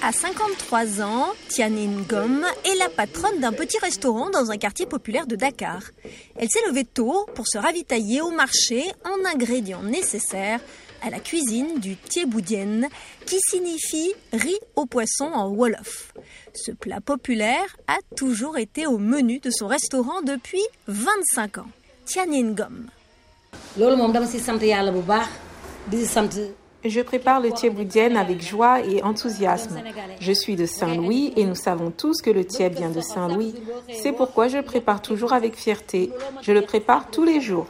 À 53 ans, Tianine Gom est la patronne d'un petit restaurant dans un quartier populaire de Dakar. Elle s'est levée tôt pour se ravitailler au marché en ingrédients nécessaires à la cuisine du Tieboudien, qui signifie riz au poisson en Wolof. Ce plat populaire a toujours été au menu de son restaurant depuis 25 ans. Tianine Gom. Je prépare le thieboudienne avec joie et enthousiasme. Je suis de Saint-Louis et nous savons tous que le thieb vient de Saint-Louis. C'est pourquoi je le prépare toujours avec fierté. Je le prépare tous les jours.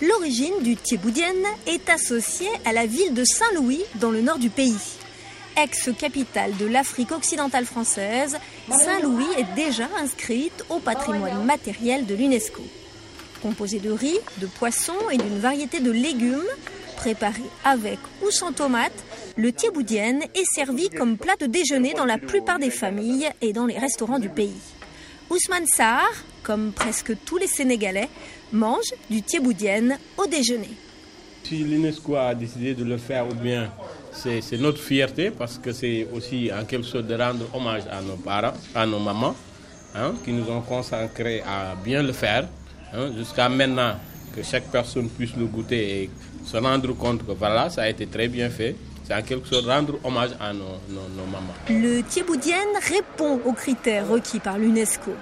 L'origine du thieboudienne est associée à la ville de Saint-Louis dans le nord du pays. Ex-capitale de l'Afrique occidentale française, Saint-Louis est déjà inscrite au patrimoine matériel de l'UNESCO. Composé de riz, de poisson et d'une variété de légumes, préparé avec ou sans tomates, le thieboudienne est servi comme plat de déjeuner dans la plupart des familles et dans les restaurants du pays. Ousmane Sarr, comme presque tous les Sénégalais, mange du thieboudienne au déjeuner. Si l'UNESCO a décidé de le faire, ou bien c'est notre fierté, parce que c'est aussi en quelque sorte de rendre hommage à nos parents, à nos mamans, hein, qui nous ont consacré à bien le faire. Hein, jusqu'à maintenant, que chaque personne puisse le goûter et se rendre compte que voilà, ça a été très bien fait. C'est en quelque sorte rendre hommage à nos, nos mamans. Le thieboudienne répond aux critères requis par l'UNESCO.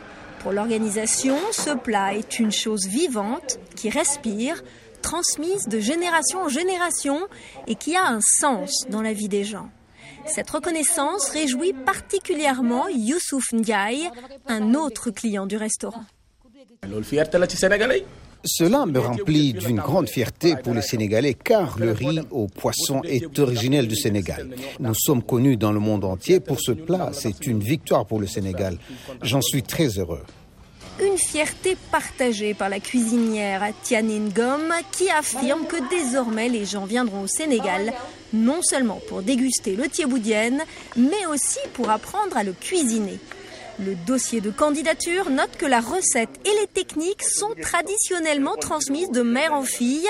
Pour l'organisation, ce plat est une chose vivante qui respire, transmise de génération en génération et qui a un sens dans la vie des gens. Cette reconnaissance réjouit particulièrement Youssouf Ndiaye, un autre client du restaurant. Cela me remplit d'une grande fierté pour les Sénégalais car le riz au poisson est originel du Sénégal. Nous sommes connus dans le monde entier pour ce plat. C'est une victoire pour le Sénégal. J'en suis très heureux. Une fierté partagée par la cuisinière Tianine Gom qui affirme que désormais les gens viendront au Sénégal non seulement pour déguster le thieboudienne mais aussi pour apprendre à le cuisiner. Le dossier de candidature note que la recette et les techniques sont traditionnellement transmises de mère en fille,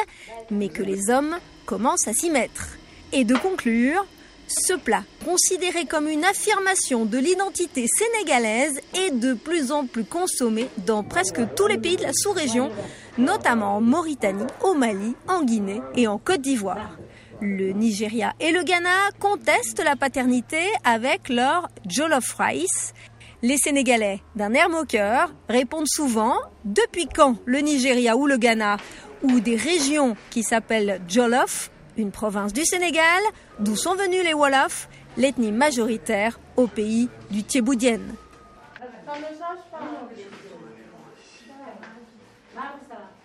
mais que les hommes commencent à s'y mettre. Et de conclure, ce plat, considéré comme une affirmation de l'identité sénégalaise, est de plus en plus consommé dans presque tous les pays de la sous-région, notamment en Mauritanie, au Mali, en Guinée et en Côte d'Ivoire. Le Nigeria et le Ghana contestent la paternité avec leur jollof rice, les Sénégalais, d'un air moqueur, répondent souvent Depuis quand le Nigeria ou le Ghana ou des régions qui s'appellent Jolof, une province du Sénégal, d'où sont venus les Wolofs, l'ethnie majoritaire au pays du Thieboudienne.